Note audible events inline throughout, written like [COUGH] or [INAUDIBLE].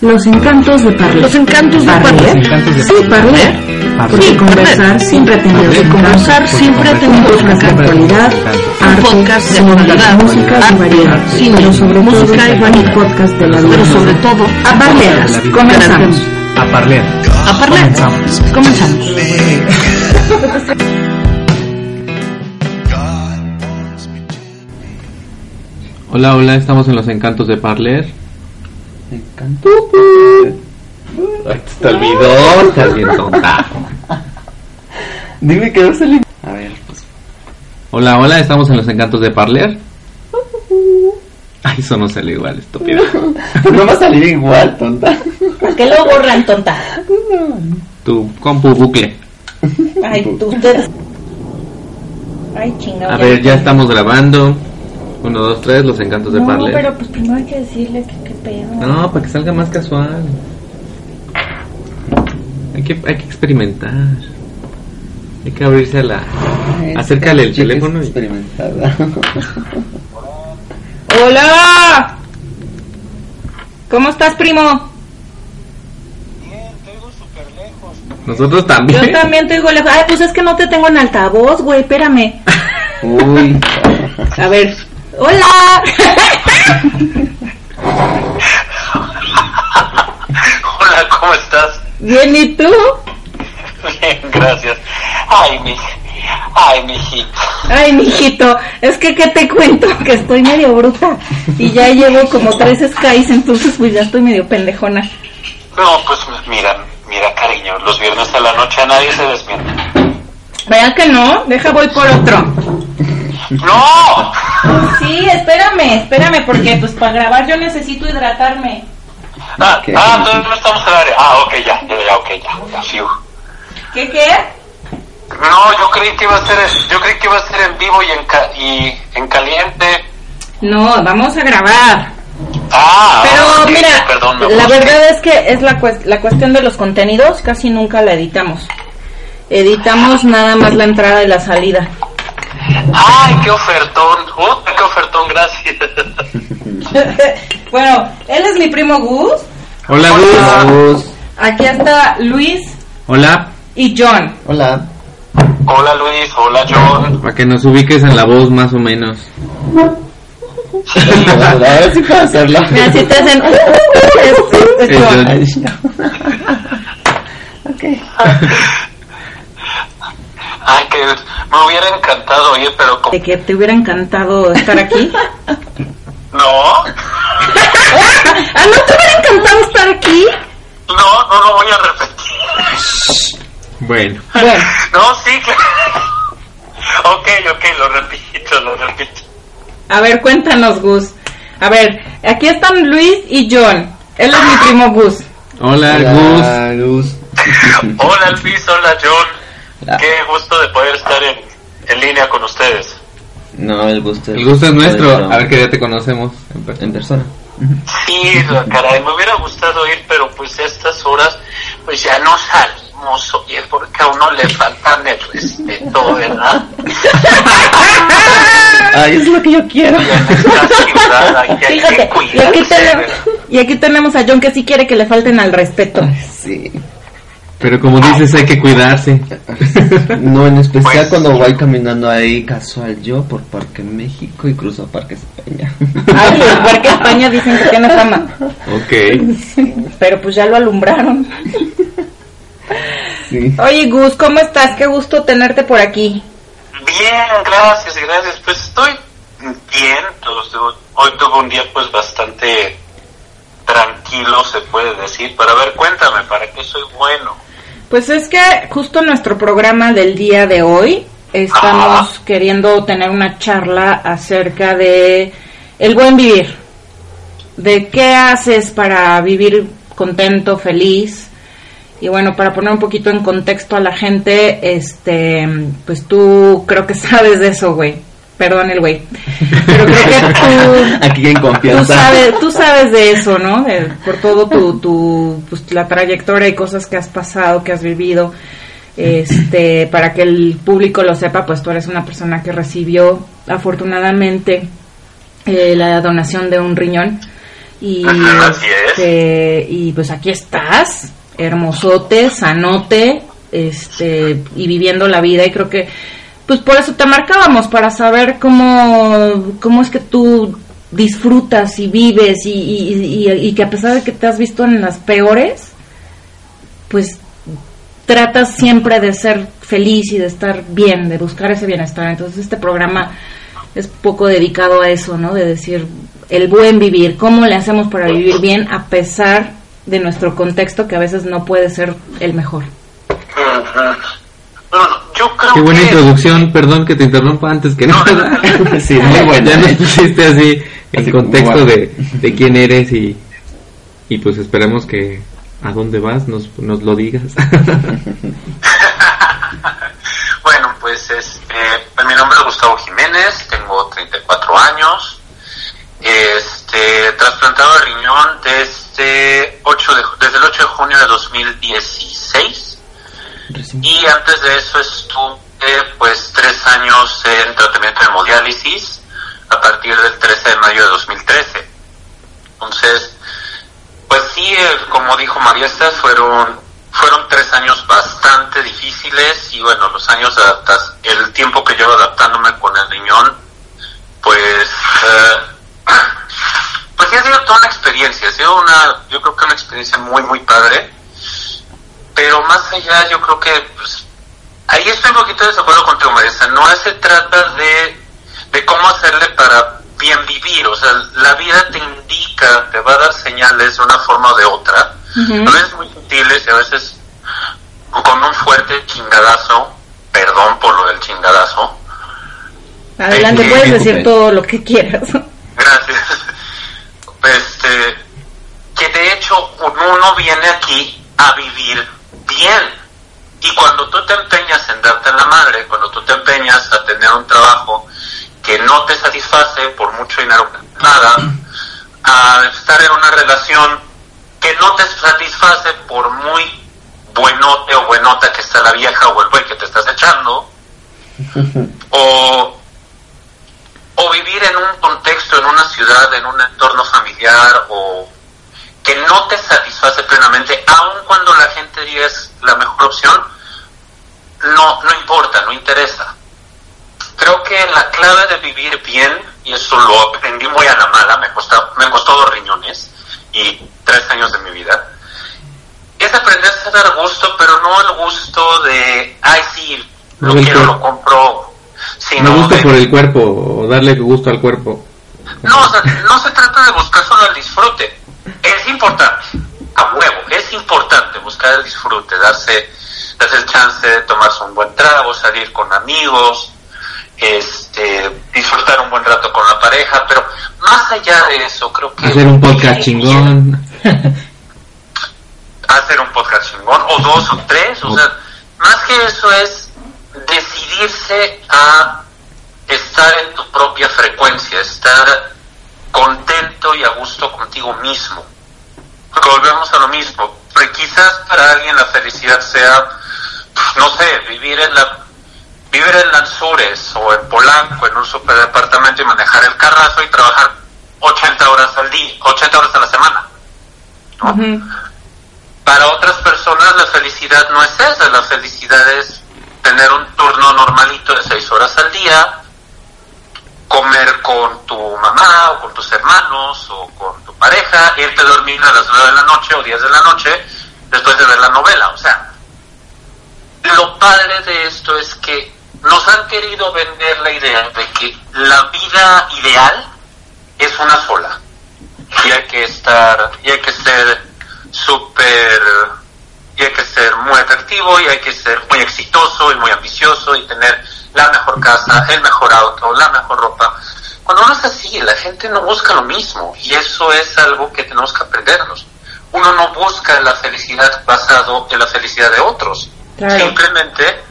Los encantos de Parler. Los encantos de Parler. De Sí, Parler. Sí, conversar tenido Porque que conversar siempre ha tenido un podcast de actualidad, arte, podcast de actualidad, música y variedad. cine, pero sobre música todo y variedad. podcast de la Pero sobre todo, A Parleras, comenzamos. A parler. a Parler. Comenzamos. Hola, hola, estamos en los encantos de Parler. Encanto. Ay, te olvidó, estás bien tonta. Dime que va a salir. A ver, pues. Hola, hola, estamos en los encantos de Parler. Ay, eso no sale igual, estúpida. [LAUGHS] No va a salir igual, tonta. ¿Por qué lo borran, tonta? Tu compu bucle. Ay, tú, ustedes. Ay, chingado. A ver, ya estamos grabando. Uno, dos, tres, los encantos de No, Parler. pero pues primero hay que decirle que qué pedo. No, para que salga más casual. Hay que, hay que experimentar. Hay que abrirse a la... Acércale el teléfono y... experimentada. [LAUGHS] ¡Hola! ¿Cómo estás, primo? Nosotros también. Yo también te digo lejos. Ay, pues es que no te tengo en altavoz, güey, espérame. [LAUGHS] Uy. A ver. ¡Hola! Hola, ¿cómo estás? Bien, ¿y tú? Bien, gracias. Ay, mi, ay, mi hijito. Ay, mijito, es que ¿qué te cuento? Que estoy medio bruta. Y ya llevo como tres skies, entonces pues ya estoy medio pendejona. No, pues mira, mira, cariño, los viernes a la noche a nadie se desmiente. Vean que no, deja voy por otro. ¡No! Sí, espérame, espérame, porque pues para grabar yo necesito hidratarme. Ah, Ok. ah, entonces no estamos al aire. Ah, ok, ya, ya, ya, ok, ya. ya, fiu. ¿Qué qué? No, yo creí que iba a ser, yo creí que iba a ser en vivo y en, ca- y en caliente. No, vamos a grabar. Ah, Pero mira, perdón, la verdad es que es la, cues- la cuestión de los contenidos, casi nunca la editamos. Editamos nada más la entrada y la salida. Ay, qué ofertón. Uh, qué ofertón, gracias. [LAUGHS] bueno, él es mi primo Gus. Hola, Hola. Gus. Aquí está Luis Hola. y John. Hola. Hola, Luis. Hola, John. Para que nos ubiques en la voz más o menos. Ahora sí puedo hacerlo. Mira, si te hacen... es- es Es John. John. [LAUGHS] Ay, que me hubiera encantado oír, pero como... De que te hubiera encantado estar aquí. [LAUGHS] No, [LAUGHS] ¿Ah, no te hubiera encantado estar aquí? no, no lo voy a repetir. Bueno. Bueno, No, sí, que... [LAUGHS] Ok, ok, lo repito, lo repito. a ver, cuéntanos, Gus. A ver, aquí están Luis y John. Él es mi primo Gus. Hola, Hola, Gus. Hola, Luis, hola, John. Hola. Qué gusto de poder estar en, en línea con ustedes. No, el gusto Gus. El gusto es nuestro. A ver que ya te conocemos. en persona. En persona. Sí, caray, me hubiera gustado ir, pero pues a estas horas, pues ya no salimos, oye, porque a uno le faltan el respeto, ¿verdad? [LAUGHS] Ay, es lo que yo quiero. Y Fíjate, aquí, cuidarse, tenemos, ¿verdad? y aquí tenemos a John que sí quiere que le falten al respeto. Sí. Pero como dices, hay que cuidarse. [LAUGHS] No, en especial Pues, cuando voy caminando ahí casual yo por Parque México y cruzo Parque España. Ay, el [LAUGHS] Parque España dicen que tiene fama. Ok. Pero pues ya lo alumbraron. Sí. Oye, Gus, ¿cómo estás? Qué gusto tenerte por aquí. Bien, gracias, gracias. Pues estoy bien. Hoy tuve un día pues bastante tranquilo, se puede decir. Pero a ver, cuéntame, ¿para qué soy bueno? Pues es que justo nuestro programa del día de hoy estamos Ajá. queriendo tener una charla acerca de el buen vivir. De qué haces para vivir contento, feliz. Y bueno, para poner un poquito en contexto a la gente, este, pues tú creo que [LAUGHS] sabes de eso, güey. Perdón el güey. Pero creo que tú [LAUGHS] Aquí en tú confianza. sabes, tú sabes de eso, ¿no? De- por todo tu, tu pues, la trayectoria y cosas que has pasado, que has vivido. Este, para que el público lo sepa, pues tú eres una persona que recibió afortunadamente eh, la donación de un riñón Y, Ajá, [LAUGHS] así es. este, y pues aquí estás, hermosote, sanote, este, y viviendo la vida. Y creo que, pues por eso te marcábamos, para saber cómo, cómo es que tú disfrutas y vives y, y, que a pesar de que te has visto en las peores, pues tratas siempre de ser feliz y de estar bien, de buscar ese bienestar. Entonces este programa es poco dedicado a eso, ¿no? De decir el buen vivir, cómo le hacemos para vivir bien a pesar de nuestro contexto que a veces no puede ser el mejor. Yo creo Qué buena que... introducción, perdón que te interrumpa antes que nada. [LAUGHS] Sí, muy buena. Ya nos [LAUGHS] pusiste así como contexto de, de quién eres y, y pues esperemos que a dónde vas nos, nos lo digas. [LAUGHS] Bueno, pues este, pues mi nombre es Gustavo Jiménez, tengo 34 años, este, trasplantado de riñón desde, 8 de, desde el 8 de junio de 2016 Recién- y antes de eso estuve pues tres años en tratamiento de hemodiálisis a partir del 13 de mayo de 2013. Entonces, pues sí, eh, como dijo María Esther, fueron fueron tres años bastante difíciles y bueno, los años adaptas, el tiempo que llevo adaptándome con el riñón, pues, eh, [CLEARS THROAT] pues sí ha sido toda una experiencia, ha sido una, yo creo que una experiencia muy, muy padre, pero más allá yo creo que, pues, ahí estoy un poquito de desacuerdo contigo, Marisa, no se trata de, de cómo hacerle para bien vivir, o sea, la vida te indica, te va a dar señales de una forma o de otra, a veces muy sutiles y a veces con un fuerte chingadazo, perdón por lo del chingadazo, Adelante, puedes decir todo lo que quieras. gracias, este, que de hecho uno viene aquí a vivir bien. Y cuando tú te empeñas en darte la madre, cuando tú te empeñas a tener un trabajo que no te satisface por mucho dinero que nada, a estar en una relación que no te satisface por muy buenote o buenota que está la vieja o el güey que te estás echando, [LAUGHS] o, o vivir en un contexto, en una ciudad, en un entorno familiar, o que no te satisface plenamente, aun cuando la gente diga es la mejor opción, no, no importa, no interesa. Creo que la clave de vivir bien, y eso lo aprendí muy a la mala, me, costó, me costó dos riñones y tres años de mi vida, es aprenderse a dar gusto, pero no el gusto de, ay sí, lo No quiero, lo compro, sino de- por el cuerpo o darle gusto al cuerpo. no, o sea, no se trata de buscar solo el disfrute. Es importante, a huevo, es importante buscar el disfrute, darse, darse el chance de tomarse un buen trago, salir con amigos, este, disfrutar un buen rato con la pareja, pero más allá de eso, creo que... Hacer un podcast chingón. [LAUGHS] hacer un podcast chingón, o dos o tres, o sea, más que eso es decidirse a estar en tu propia frecuencia, estar contento y a gusto contigo mismo. Porque volvemos a lo mismo, porque quizás para alguien la felicidad sea, no sé, vivir en la vivir en Lanzures o en Polanco, en un superdepartamento y manejar el carrazo y trabajar 80 horas al día, 80 horas a la semana. Para otras personas la felicidad no es esa, la felicidad es tener un turno normalito de seis horas al día, comer con tu mamá o con tus hermanos o con tu pareja, irte a dormir a las nueve de la noche o 10 de la noche después de ver la novela. O sea, lo padre de esto es que nos han querido vender la idea de que la vida ideal es una sola y hay que estar, y hay que ser súper, y hay que ser muy atractivo, y hay que ser muy exitoso y muy ambicioso y tener la mejor casa, el mejor auto, la mejor ropa. Cuando no es así, la gente no busca lo mismo y eso es algo que tenemos que aprendernos. Uno no busca la felicidad basado en la felicidad de otros. Claro. Simplemente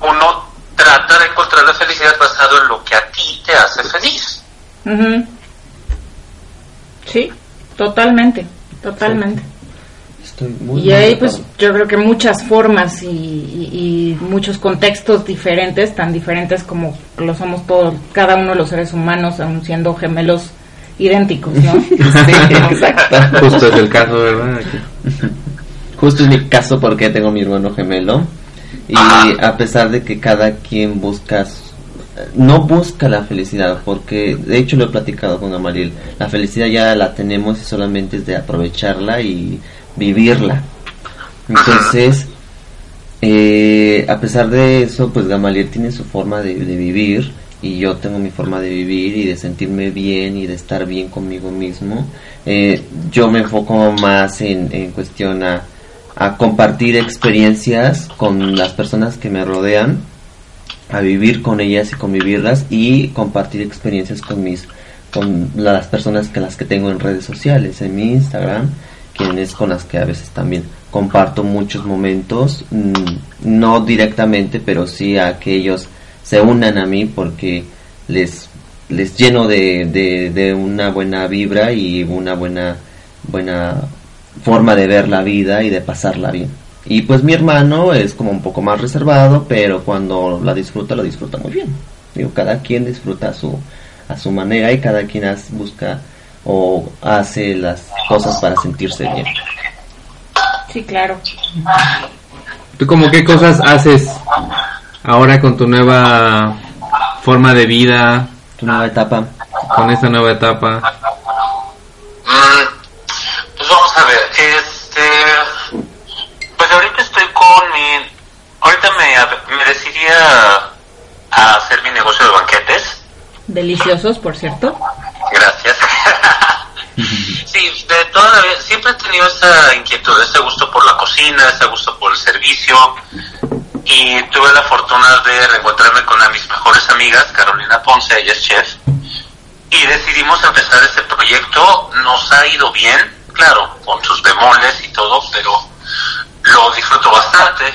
uno trata de encontrar la felicidad basado en lo que a ti te hace feliz. Sí, totalmente, totalmente. Estoy muy Y hay mal pues yo creo que muchas formas y, y- y muchos contextos diferentes, tan diferentes como lo somos todos, cada uno de los seres humanos, aun siendo gemelos idénticos, ¿no? Sí, [LAUGHS] exacto. Justo es el caso, ¿verdad? [LAUGHS] Justo es mi caso porque tengo mi hermano gemelo y Ajá. a pesar de que cada quien busca no busca la felicidad porque de hecho lo he platicado con Amaril la felicidad ya la tenemos y solamente es de aprovecharla y vivirla. Entonces eh, a pesar de eso pues Gamaliel tiene su forma de, de vivir y yo tengo mi forma de vivir y de sentirme bien y de estar bien conmigo mismo. Eh, yo me enfoco más en, en cuestión a, a compartir experiencias con las personas que me rodean a vivir con ellas y convivirlas y compartir experiencias con mis con las personas que las que tengo en redes sociales en mi Instagram quienes con las que a veces también comparto muchos momentos mm, no directamente pero sí a que ellos se unan a mí porque les les lleno de, de, una buena vibra y una buena buena forma de ver la vida y de pasarla bien y pues mi hermano es como un poco más reservado, pero cuando la disfruta, la disfruta muy bien. Digo, cada quien disfruta a su, a su manera y cada quien busca o hace las cosas para sentirse bien. Sí, claro. ¿Tú como qué cosas haces ahora con tu nueva forma de vida, Tu nueva etapa. con esta nueva etapa? Mm, pues vamos a ver, este, pues ahorita estoy con mi, ahorita me, me decidí a, a hacer mi negocio de banquetes, Deliciosos, por cierto. [LAUGHS] sí, de toda la vida, siempre he tenido esa inquietud, ese gusto por la cocina, ese gusto por el servicio, y tuve la fortuna de reencontrarme con una de mis mejores amigas, Carolina Ponce, ella es chef, y decidimos empezar este proyecto. Nos ha ido bien, claro, con sus bemoles y todo, pero lo disfruto bastante.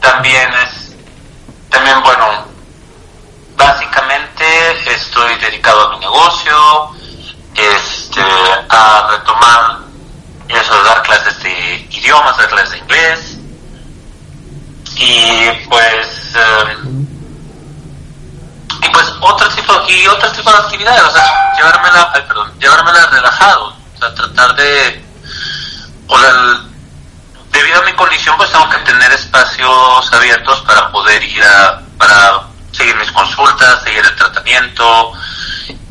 También es, también bueno, básicamente estoy dedicado a mi negocio, este, a retomar eso, dar clases de idiomas, dar clases de inglés, y pues eh, y pues otro tipo y otro tipo de actividades o sea llevármela ay, perdón llevármela relajado o sea tratar de o sea, debido a mi condición pues tengo que tener espacios abiertos para poder ir a para seguir mis consultas seguir el tratamiento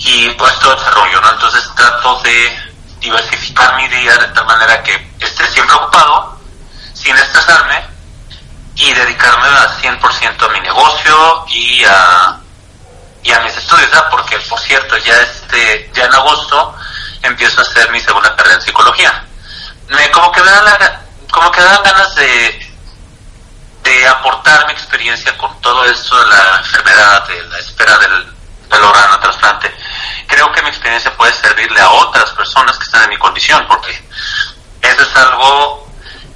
y pues todo ese rollo no entonces trato de diversificar mi día de tal manera que esté siempre ocupado sin estresarme y dedicarme al 100% a mi negocio y a, y a mis estudios, ¿verdad? porque por cierto, ya este, ya en agosto empiezo a hacer mi segunda carrera en psicología. Me, como que me dan la- como que dan ganas de, de aportar mi experiencia con todo esto de la enfermedad, de la espera del, del órgano trasplante. Creo que mi experiencia puede servirle a otras personas que están en mi condición, porque eso es algo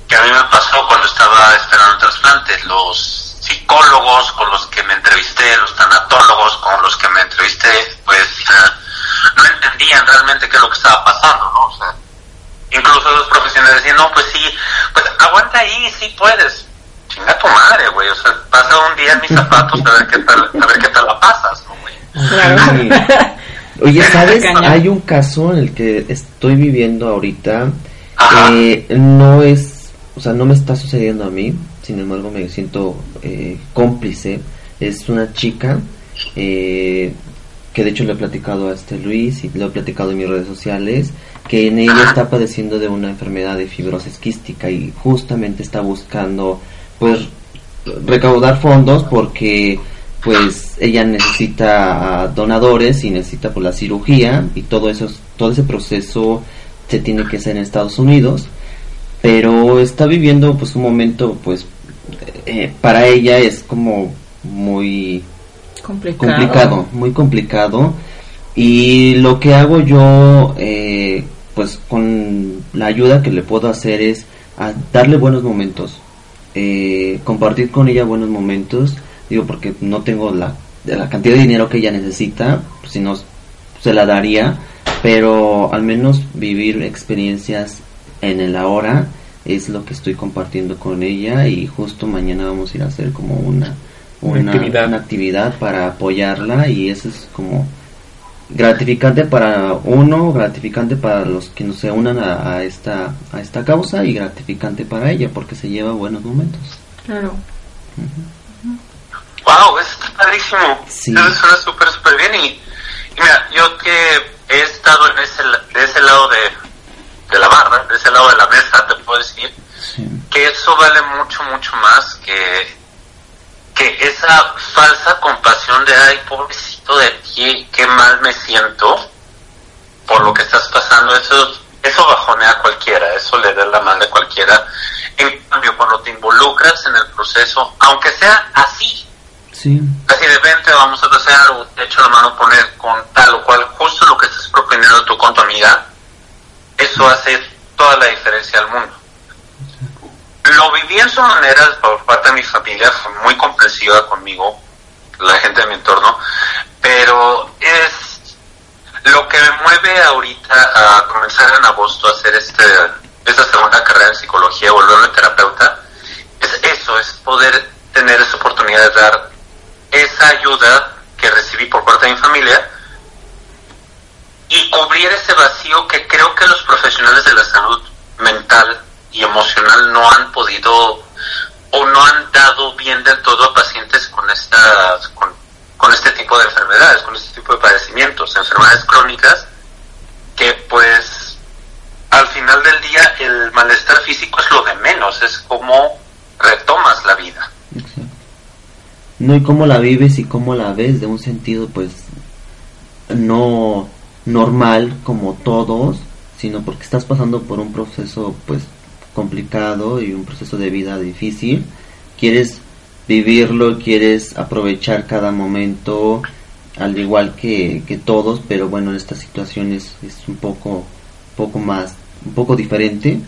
que a mí me pasó cuando estaba esperando el trasplante. Los psicólogos con los que me entrevisté, los tanatólogos con los que me entrevisté, pues no entendían realmente qué es lo que estaba pasando, ¿no? O sea, incluso los profesionales decían, no, pues sí, pues aguanta ahí, sí puedes. Chinga tu madre, güey, o sea, pasa un día en mis zapatos a ver qué tal, a ver qué tal la pasas, ¿no, güey? Claro. [LAUGHS] Oye, ¿sabes? Hay un caso en el que estoy viviendo ahorita. Eh, no es, o sea, no me está sucediendo a mí. Sin embargo, me siento eh, cómplice. Es una chica eh, que de hecho le he platicado a este Luis y lo he platicado en mis redes sociales que en ella está padeciendo de una enfermedad de fibrosis quística y justamente está buscando pues recaudar fondos porque pues ella necesita a donadores y necesita por la cirugía y todo eso todo ese proceso se tiene que hacer en Estados Unidos pero está viviendo pues un momento pues eh, para ella es como muy Complicado. complicado, muy complicado. Y lo que hago yo, eh, pues con la ayuda que le puedo hacer es a darle buenos momentos, eh, compartir con ella buenos momentos, digo porque no tengo la, de la cantidad de dinero que ella necesita, pues, si no se la daría, pero al menos vivir experiencias en el ahora es lo que estoy compartiendo con ella y justo mañana vamos a ir a hacer como una Una una, actividad. una actividad para apoyarla y eso es como gratificante para uno, gratificante para los que no se unan a, a esta a esta causa y gratificante para ella porque se lleva buenos momentos. Claro. Wow, eso está padrísimo. Sí. Eso suena súper, súper bien. Y, y mira, yo que he estado en ese, de ese lado de, de la barra, de ese lado de la mesa, te puedo decir Sí. que eso vale mucho, mucho más que, que esa falsa compasión de, ay, pobrecito de ti, qué mal me siento por lo que estás pasando. Eso, eso bajonea a cualquiera, eso le da la mano a cualquiera. En cambio, cuando te involucras en el proceso, aunque sea así, Sí. Así de repente vamos a pasear o te echo la mano poner con tal o cual, justo lo que estás proponiendo tú con tu amiga, eso hace toda la diferencia al mundo. Lo viví en su manera por parte de mi familia, fue muy comprensiva conmigo, la gente de mi entorno, pero es lo que me mueve ahorita a comenzar en agosto a hacer este, esta segunda carrera en psicología, volverme terapeuta, es eso, es poder tener esa oportunidad de dar esa ayuda que recibí por parte de mi familia y cubrir ese vacío que creo que los profesionales de la salud mental y emocional no han podido o no han dado bien del todo a pacientes con estas con, con este tipo de enfermedades, con este tipo de padecimientos, enfermedades crónicas que pues al final del día el malestar físico es lo de menos, es como retomas la vida. No, y cómo la vives y cómo la ves de un sentido, pues, no normal como todos, sino porque estás pasando por un proceso, pues, complicado y un proceso de vida difícil. Quieres vivirlo, quieres aprovechar cada momento, al igual que, que todos, pero bueno, esta situación es, es un poco, poco más, un poco diferente.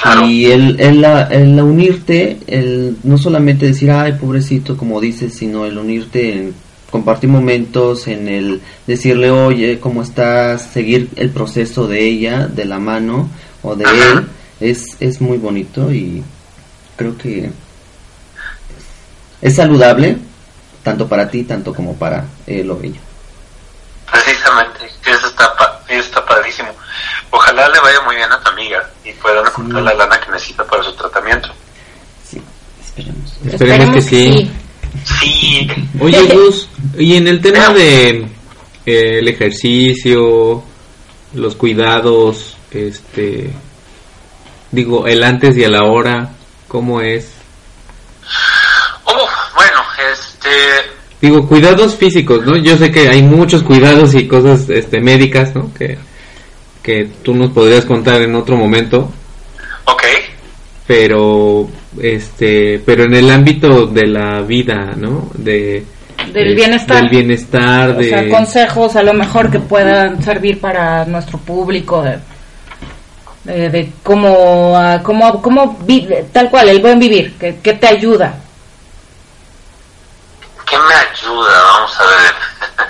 Claro. Y el, el, la- el unirte, el no solamente decir, ay, pobrecito, como dices, sino el unirte en compartir momentos, en el decirle, oye, ¿cómo estás? Seguir el proceso de ella, de la mano o de Ajá. él, es, es muy bonito y creo que es saludable, tanto para ti, tanto como para él o ella. Precisamente, eso está, pa- eso está padrísimo. Ojalá le vaya muy bien a tu amiga y puedan encontrar la lana que necesita para su tratamiento. Sí, esperemos. Esperemos que sí. Sí, Oye, [LAUGHS] Gus, y en el tema de eh, el ejercicio, los cuidados, este, digo, el antes y el ahora, ¿cómo es? Uf, bueno, este, Digo, cuidados físicos, ¿no? Yo sé que hay muchos cuidados y cosas este, médicas, ¿no? Que, que tú nos podrías contar en otro momento, ok, pero este pero en el ámbito de la vida no de Del de- bienestar. del bienestar O de sea, consejos a lo mejor que puedan servir para nuestro público de, de, de cómo, cómo, cómo vi- tal cual, el buen vivir, que, que te ayuda. ¿qué me ayuda? Vamos a ver.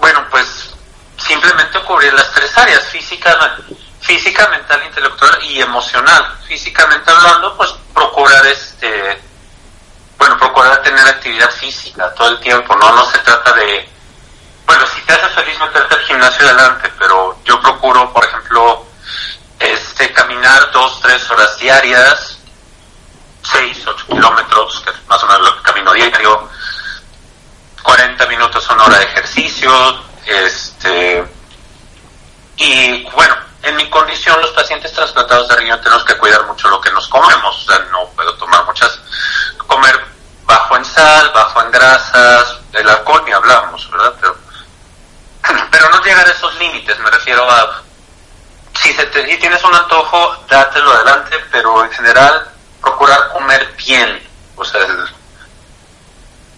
bueno, pues simplemente las tres áreas, física, física, mental, intelectual y emocional. Físicamente hablando, pues procurar este, bueno, procurar tener actividad física todo el tiempo, ¿no? No se trata de, bueno, si te hace feliz meterte al gimnasio adelante, pero yo procuro, por ejemplo, este, caminar dos, tres horas diarias, 6, 8 kilómetros, que es más o menos lo que camino diario, 40 minutos, una hora de ejercicio, este, y bueno, en mi condición los pacientes trasplantados de riñón tenemos que cuidar mucho lo que nos comemos, o sea, no puedo tomar muchas, comer bajo en sal, bajo en grasas, el alcohol ni hablamos, ¿verdad? Pero, [CLEARS THROAT] pero no llegar a esos límites, me refiero a si se te, si tienes un antojo, dátelo adelante, pero en general procurar comer bien. O sea,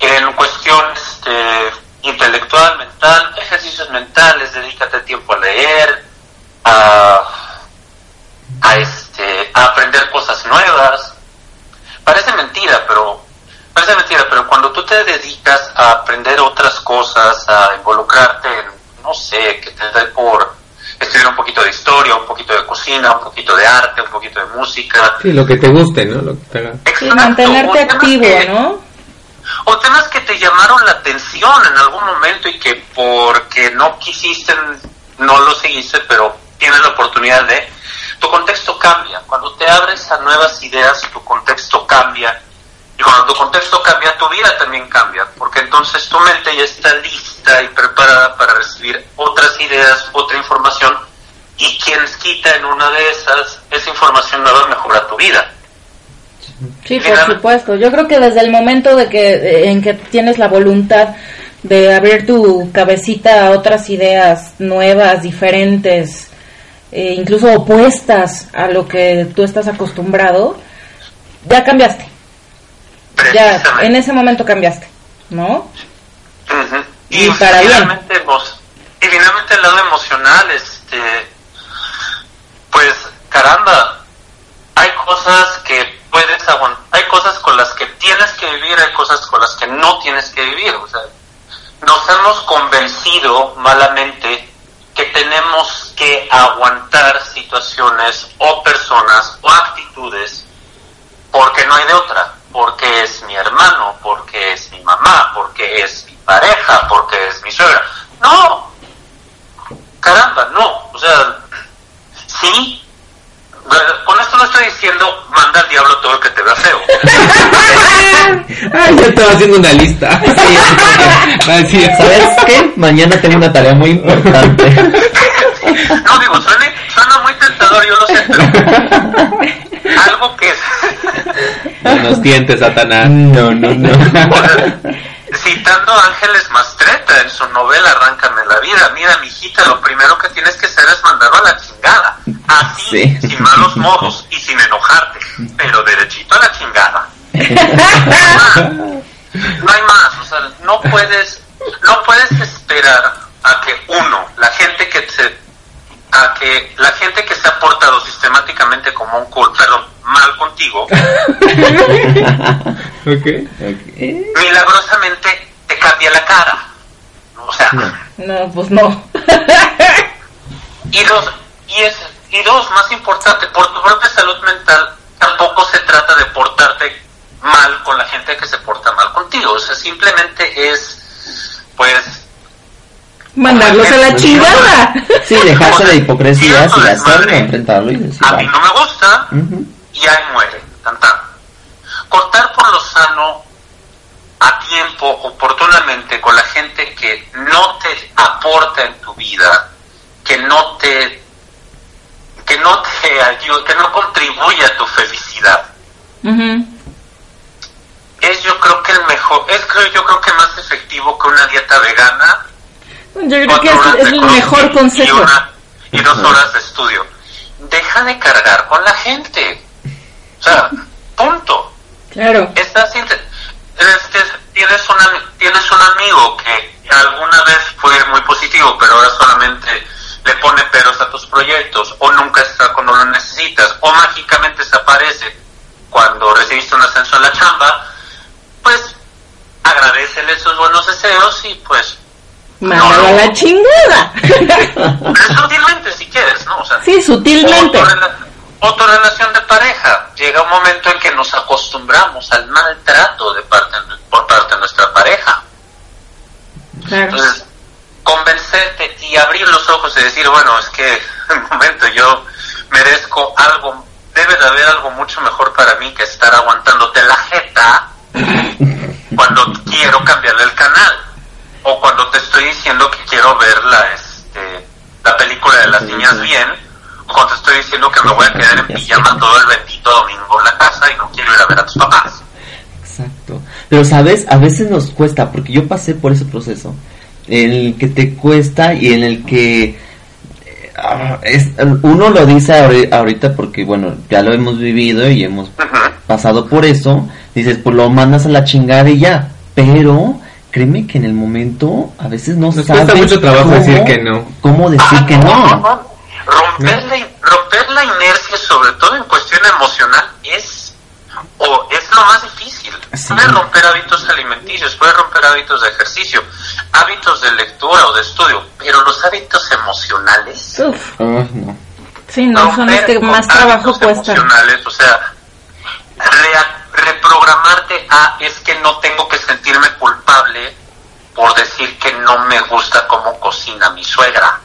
en cuestión este, intelectual, mental, ejercicios mentales, dedícate tiempo a leer, a, a, este, a aprender cosas nuevas. Parece mentira, pero parece mentira, pero cuando tú te dedicas a aprender otras cosas, a involucrarte en, no sé, que te dé por estudiar un poquito de historia, un poquito de cocina, un poquito de arte, un poquito de música. sí lo que te guste no lo que te haga Sí, mantenerte activo, que- ¿no? O temas que te llamaron la atención en algún momento y que porque no quisiste, no lo seguiste, pero tienes la oportunidad de, tu contexto cambia. Cuando te abres a nuevas ideas, tu contexto cambia. Y cuando tu contexto cambia, tu vida también cambia, porque entonces tu mente ya está lista y preparada para recibir otras ideas, otra información, y quien quita en una de esas, esa información nueva mejora tu vida. Sí, por supuesto. Yo creo que desde el momento de que en que tienes la voluntad de abrir tu cabecita a otras ideas nuevas, diferentes, eh, incluso opuestas a lo que tú estás acostumbrado, ya cambiaste. Ya, en ese momento cambiaste, ¿no? y, para finalmente, y finalmente el lado emocional, este, pues, caramba, hay cosas que puedes aguantar, hay cosas con las que tienes que vivir, hay cosas con las que no que vivir, o sea, nos hemos convencido malamente que tenemos que aguantar situaciones o personas o actitudes porque no hay de otra, porque es mi hermano, porque es mi mamá, porque es mi pareja, porque es mi suegra. No, caramba, no, o sea, sí, con esto no estoy diciendo manda al diablo todo el que te vea feo. [LAUGHS] Ay, yo estaba haciendo una lista. [LAUGHS] ¿Sabes qué? Mañana tengo una tarea muy importante. [LAUGHS] No, digo, suena, suena muy tentador, yo lo sé, pero algo que... No nos tientes, Satanás. No, no, no. Citando a Ángeles Mastreta en su novela Arráncame la vida, mira, mijita, lo primero que tienes que hacer es mandarlo a la chingada. Así, sin malos modos y sin enojarte, pero derechito a la chingada. no hay más, o sea, no puedes, no puedes esperar a que uno, la gente que se, a que la gente que se ha portado sistemáticamente como un culto, perdón, mal contigo, [LAUGHS] [LAUGHS] milagrosamente te cambia la cara. O sea, no, pues no. [LAUGHS] y dos, y es, y dos, más importante, por tu propia salud mental, tampoco se trata de portarte mal con la gente que se porta mal contigo. O sea, simplemente es, pues, mandarlos a la chingada. Sí, dejarse de hipocresía y hacerlo, enfrentarlo y decir, A mí no me gusta y ahí muere, Cortar por lo sano a tiempo, oportunamente, con la gente que no te aporta en tu vida, que no te que no te ayuda, que no contribuye a tu felicidad. Es yo creo que el mejor, es creo yo creo que más efectivo que una dieta vegana. Yo creo que es, el mejor consejo. Y, dos horas de estudio. Deja de cargar con la gente. O. Claro. Estás tienes, un amigo que alguna vez fue muy positivo, pero ahora solamente le pone peros a tus proyectos, o nunca está cuando lo necesitas, o mágicamente desaparece cuando recibiste un ascenso en la chamba, pues agradecele sus buenos deseos y pues... Mándalo a la chingada. sutilmente si quieres, ¿no? O sea, sí, sutilmente. Otra relación de pareja. Llega un momento en que nos acostumbramos al maltrato de parte, por parte de nuestra pareja. Entonces, convencerte y abrir los ojos y decir, bueno, es que en [LAUGHS] un momento yo merezco algo, debe de haber algo mucho mejor para mí que estar aguantándote la jeta [LAUGHS] cuando quiero cambiarle el canal o cuando te estoy diciendo que quiero ver la, este, la película de las niñas bien cuando te estoy diciendo que me voy a quedar en pijama todo el bendito domingo en la casa y no quiero ir a ver a tus papás. Exacto. Pero sabes, a veces nos cuesta, porque yo pasé por ese proceso, en el que te cuesta y en el que ah, es, uno lo dice ahorita porque, bueno, ya lo hemos vivido y hemos pasado por eso, dices, pues lo mandas a la chingada y ya, pero créeme que en el momento a veces no Nos cuesta mucho trabajo decir que no. ¿Cómo decir ah, que no? Romper la, romper la inercia, sobre todo en cuestión emocional, es, o es lo más difícil. Puedes romper hábitos alimenticios, puedes romper hábitos de ejercicio, hábitos de lectura o de estudio, pero los hábitos emocionales. no. Sí, no, son los que más trabajo cuesta. Emocionales, o sea, programarte a es que no tengo que sentirme culpable por decir que no me gusta cómo cocina mi suegra.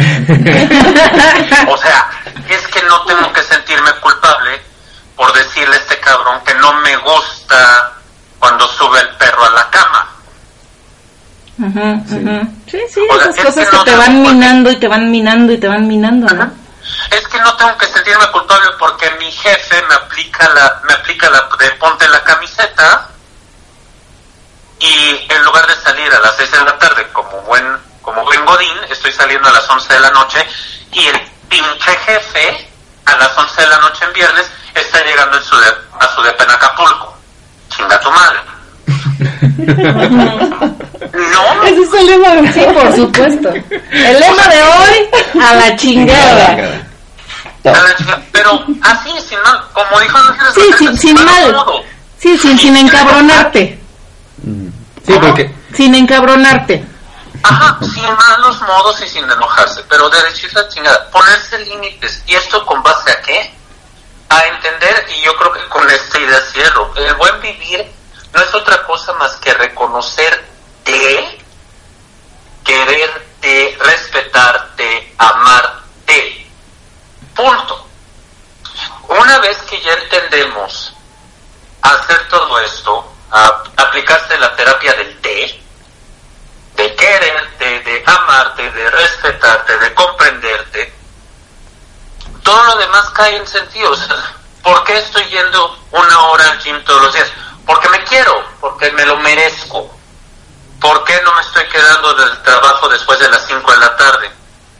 [LAUGHS] o sea, es que no tengo que sentirme culpable por decirle a este cabrón que no me gusta cuando sube el perro a la cama. Sí. Sí, sí, O esas es cosas que que no te tengo van minando y te van minando y te van minando, ¿no? Es que no tengo que sentirme culpable porque mi jefe me aplica la, me aplica la de ponte la camiseta y en lugar de salir a las 6 de la tarde como buen, como buen godín, estoy saliendo a las 11 de la noche y el pinche jefe a las 11 de la noche en viernes está llegando en su de- a su depa en Acapulco. Chinga tu madre. [LAUGHS] No, Ese es el lema de Sí, por supuesto. El lema de hoy, a la chingada. a la chica- pero así, sin mal, como dijo Ángeles Sí, sin, sin mal mal. modo. Sí, sin, sin encabronarte. Sí, porque Sin encabronarte. Ajá, sin malos modos y sin enojarse, pero de decir la chingada, ponerse límites. ¿Y esto con base a qué? A entender, y yo creo que con esta idea cierro, el buen vivir no es otra cosa más que reconocerte, quererte, respetarte, amarte. Punto. Una vez que ya entendemos hacer todo esto, a aplicarse la terapia del té, de quererte, de amarte, de respetarte, de comprenderte, todo lo demás cae en sentido. ¿Por qué estoy yendo una hora al gym todos los días? Porque me quiero, porque me lo merezco. ¿Por qué no me estoy quedando del trabajo después de las 5 de la tarde?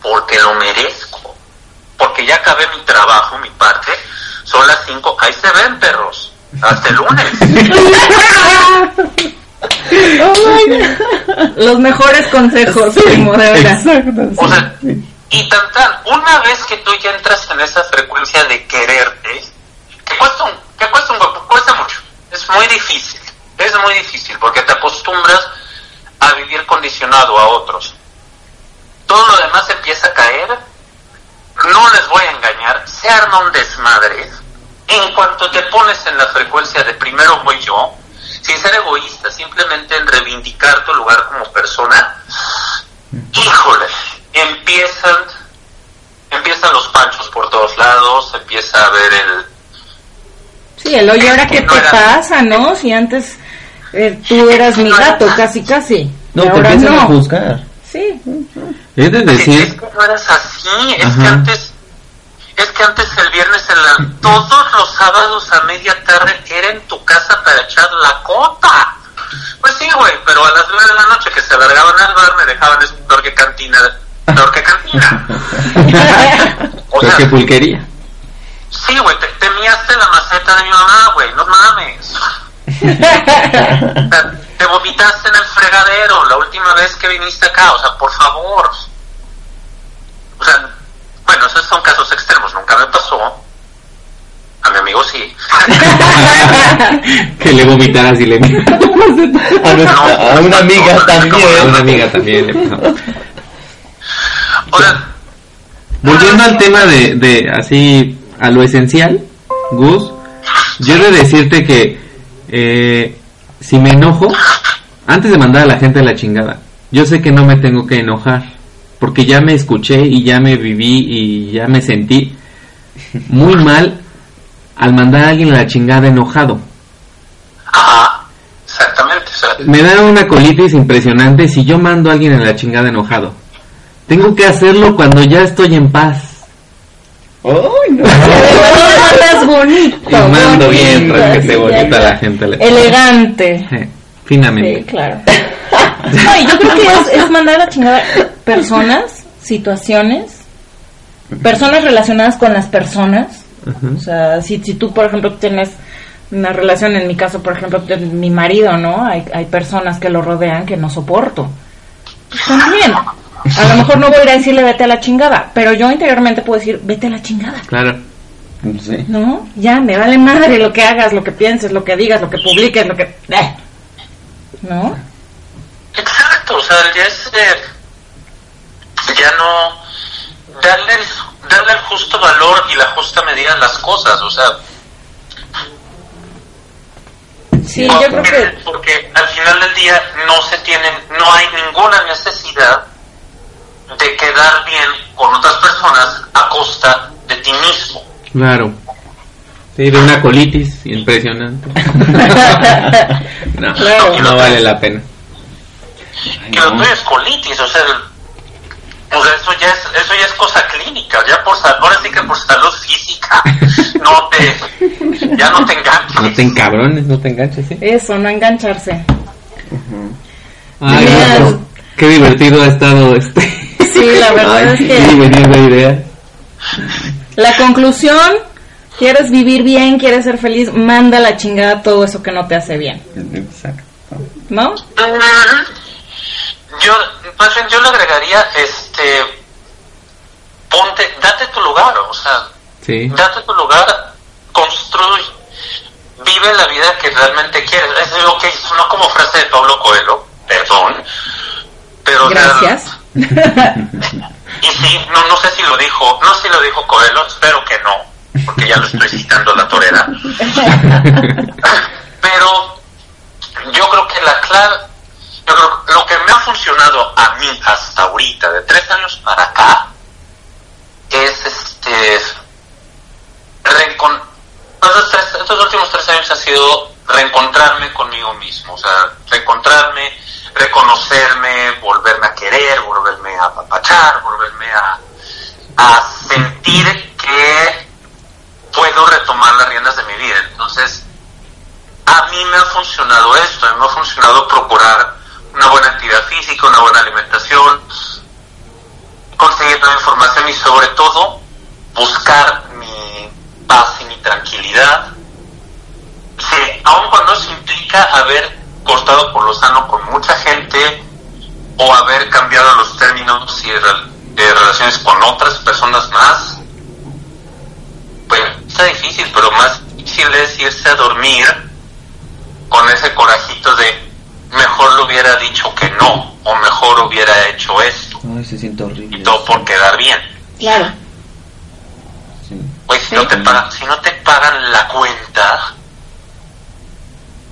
Porque lo merezco. Porque ya acabé mi trabajo, mi parte. Son las 5. Ahí se ven, perros. Hasta el lunes. [LAUGHS] Los mejores consejos, primo, de verdad. O sea, y tan tan, una vez que tú ya entras en esa frecuencia de quererte, que cuesta un, que cuesta un huevo, cuesta mucho, es muy difícil, es muy difícil, porque te acostumbras a vivir condicionado a otros. Todo lo demás empieza a caer, no les voy a engañar, se arma un desmadre. En cuanto te pones en la frecuencia de primero voy yo, sin ser egoísta, simplemente en reivindicar tu lugar como persona, híjole, empiezan, empiezan los panchos por todos lados, empieza a ver el, Sí, el oye, ¿ahora qué te pasa, no? Si antes eh, tú eras mi gato, casi, casi. No, te ahora empiezan a no. juzgar. Sí. es de es decir, que no eras así, es Ajá. que antes, es que antes el viernes en la, todos los sábados a media tarde era en tu casa para echar la copa. Pues sí, güey, pero a las nueve de la noche que se largaban al bar me dejaban es peor que cantina, peor que cantina. [LAUGHS] O sea, qué pulquería. sí, güey, te, te miaste la maceta de mi mamá, güey, no mames. [LAUGHS] O sea, te vomitaste en el fregadero la última vez que viniste acá, o sea, por favor. O sea, bueno, esos son casos extremos, nunca me pasó. A mi amigo sí. [LAUGHS] que le vomitaras y le [LAUGHS] A, nuestra- a una amiga a también. una amiga también le pasó. Ahora, Volviendo al tema de, de así, a lo esencial, Gus, yo he de decirte que eh, si me enojo, antes de mandar a la gente a la chingada, yo sé que no me tengo que enojar, porque ya me escuché y ya me viví y ya me sentí muy mal al mandar a alguien a la chingada enojado. ajá, exactamente. Me da una colitis impresionante si yo mando a alguien a la chingada enojado. Tengo que hacerlo cuando ya estoy en paz. ¡Ay, no! [LAUGHS] Mandas bonito. Y mando bien, bonito, para que bonita la gente. Elegante. Eh, Sí, finamente. claro. No, y yo creo que es, es mandar a la chingada personas, situaciones, personas relacionadas con las personas. O sea, si, si tú, por ejemplo, tienes una relación, en mi caso, por ejemplo, mi marido, ¿no? Hay, hay personas que lo rodean que no soporto. También. A lo mejor no voy a ir a decirle vete a la chingada, pero yo interiormente puedo decir vete a la chingada. Claro. Sí. ¿No? Ya, me vale madre lo que hagas, lo que pienses, lo que digas, lo que publiques, lo que... eh. ¿No? Exacto, o sea, ya es eh, ya no darle el, darle el justo valor y la justa medida a las cosas, o sea, Sí, yo creo porque, que porque al final del día no se tienen, no hay ninguna necesidad de quedar bien con otras personas a costa de ti mismo. Claro. Sí, de una colitis impresionante. [LAUGHS] no, Claro. no vale la pena. Que lo no. tuyo es colitis, o sea, el- o sea, eso ya es, eso ya es cosa clínica, ya por salud, ahora sí que por salud física, [LAUGHS] no te, ya no te enganches. No te encabrones, no te enganches, ¿sí? eso, no engancharse. Ay, no, pues, qué divertido ha estado este. [LAUGHS] Sí, la verdad es que- Sí, venía la idea. La conclusión, quieres vivir bien, quieres ser feliz, manda a la chingada todo eso que no te hace bien, Exacto. ¿no? Yo, más bien, yo le agregaría, este, ponte, date tu lugar, o sea, Sí. date tu lugar, construye, vive la vida que realmente quieres. Es lo que no como frase de Pablo Coelho, perdón, pero Gracias. [LAUGHS] y sí, no, no sé si lo dijo, no sé si lo dijo Coelho, espero que no, porque ya lo estoy citando la torera. [LAUGHS] Pero yo creo que la clave, yo creo que lo que a mí hasta ahorita, de tres años para acá, es este estos, estos últimos tres años ha sido reencontrarme conmigo mismo, o sea, reencontrarme, reconocerme, volverme a querer, volverme a apapachar, volverme a, a sentir que puedo retomar las riendas de mi vida. Entonces, a mí me ha funcionado esto, a mí me ha funcionado procurar una buena actividad física, una buena alimentación, conseguir nueva información y sobre todo buscar mi paz y mi tranquilidad. Sí, aun cuando eso implica haber cortado por lo sano con mucha gente o haber cambiado los términos y rel- de relaciones con otras personas más, pues está difícil, pero más difícil es irse a dormir con ese corajito de mejor le hubiera dicho que no o mejor hubiera hecho esto Ay, se siente horrible. y todo por quedar bien. Claro. Sí. Pues si no te pagan, si no te pagan la cuenta,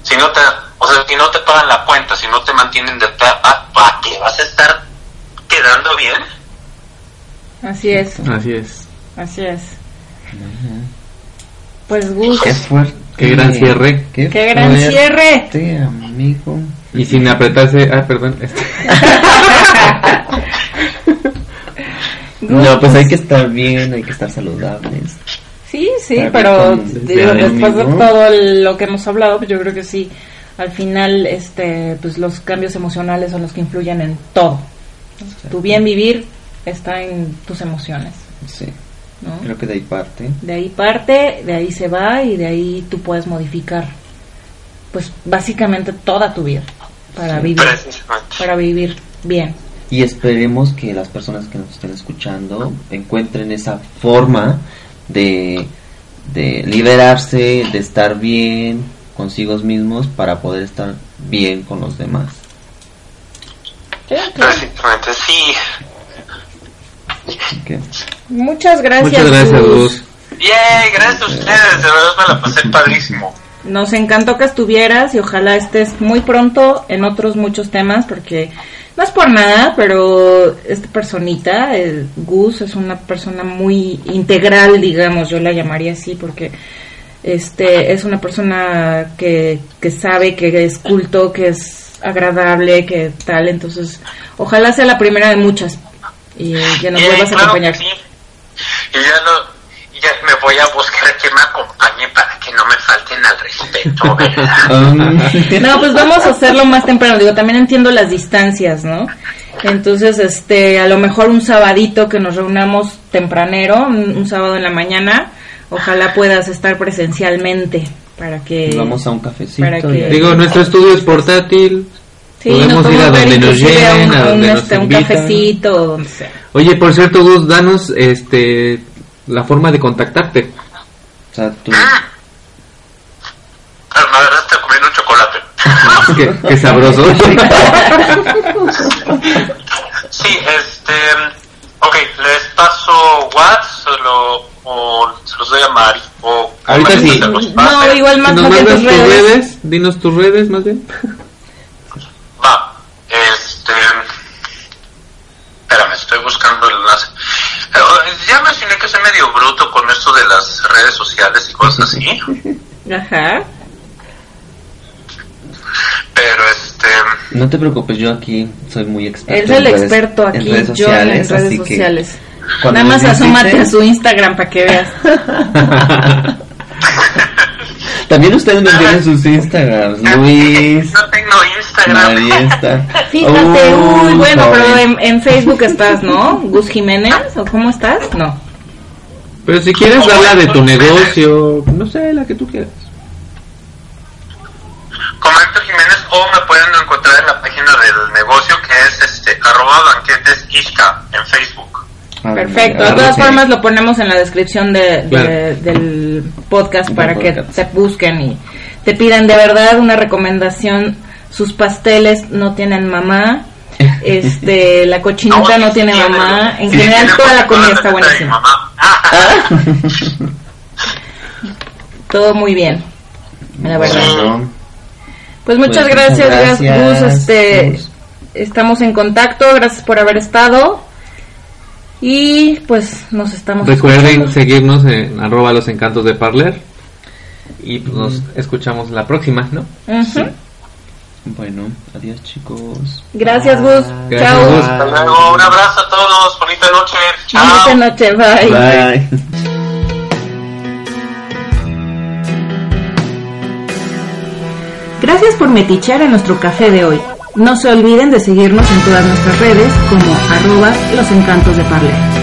si no te, o sea, si no te pagan la cuenta, si no te mantienen de ¿para qué vas a estar quedando bien? Así es, Así es. así es. Pues Gus, Qué fuerte. Qué gran cierre. Qué, qué gran fuerte, cierre. amigo. Y sin apretarse. Ah, perdón. [LAUGHS] No, pues hay que estar bien, hay que estar saludables. Sí, sí, pero digo, después de todo lo que hemos hablado, pues yo creo que sí, al final, este, pues los cambios emocionales son los que influyen en todo. Tu bien vivir está en tus emociones, Sí, ¿no? creo que de ahí parte. De ahí parte, de ahí se va y de ahí tú puedes modificar, pues básicamente toda tu vida para vivir, para vivir bien. Y esperemos que las personas que nos estén escuchando encuentren esa forma de, de liberarse, de estar bien consigo mismos para poder estar bien con los demás. Precisamente, sí. Muchas gracias. Muchas gracias, Gus. Yay, gracias a ustedes, de verdad me la pasé padrísimo. Nos encantó que estuvieras y ojalá estés muy pronto en otros muchos temas porque no es por nada, pero esta personita, el Gus, es una persona muy integral, digamos, yo la llamaría así porque este es una persona que, que sabe que es culto, que es agradable, que tal, entonces ojalá sea la primera de muchas y que nos vuelvas a acompañar. sí. Y ya, lo, ya me voy a buscar a quien me acompañe para que no me falten al respeto, ¿verdad? [LAUGHS] No, pues vamos a hacerlo más temprano. Digo, también entiendo las distancias, ¿no? Entonces, este, a lo mejor un sabadito que nos reunamos tempranero, un, un sábado en la mañana, ojalá puedas estar presencialmente para que... vamos a un cafecito. Para que- Digo, nuestro estudio es portátil. Sí, podemos nos ir a donde nos inclusive a un, lleven, a a un, donde nos este, un invitan. cafecito o donde sea. Oye, por cierto, Gus, danos este la forma de contactarte. O sea, tú, verdad estoy comiendo un chocolate. [LAUGHS] qué, qué sabroso. [LAUGHS] Sí, este. Ok, les paso WhatsApp solo, o los doy a Mari. O Ahorita sí. se los No, igual más ¿Nos más bien mandas tus tus redes. redes? Dinos tus redes más bien. Va, este. Espérame, estoy buscando el enlace. Pero, eh, ya mencioné que soy medio bruto con esto de las redes sociales y cosas así. [LAUGHS] Ajá. pero este. No te preocupes, yo aquí soy muy experto. Él es el en redes- experto en aquí, redes yo en sociales, redes sociales. Nada más asómate a su Instagram para que veas. [LAUGHS] También ustedes me tienen sus Instagrams, Luis, No tengo Instagram. [LAUGHS] Fíjate, uy, bueno, joven. pero en, en Facebook estás, ¿no? Gus Jiménez, ¿o cómo estás? No. Pero si quieres darla de tu negocio, no sé, la que tú quieras. Como Héctor Jiménez, o me pueden encontrar en la página del negocio que es este arroba banquetes Ishka en Facebook. Ah, Perfecto. De todas formas lo ponemos en la descripción de, de- Claro. del podcast para que podcast. te busquen y te pidan de verdad una recomendación. Sus pasteles no tienen mamá. [LAUGHS] Este, la cochinita no, tiene tiene, mamá. En sí general toda la comida está buenísima. Ah. [LAUGHS] Todo muy bien. La verdad. Bueno, Pues muchas Pues, gracias, muchas Gus. gracias, Este, Gus. estamos en contacto. Gracias por haber estado. Y pues nos estamos Recuerden escuchando. seguirnos en arroba los encantos de Parler. Y pues nos escuchamos la próxima, ¿no? Ujú. Bueno, adiós chicos. Gracias, Gus. Gracias, Chao. Gus. Hasta luego, un abrazo a todos, bonita noche. Chao. Bonita noche. Bye. Bye. Gracias por metichar en nuestro café de hoy. No se olviden de seguirnos en todas nuestras redes como arroba los encantos de Parler.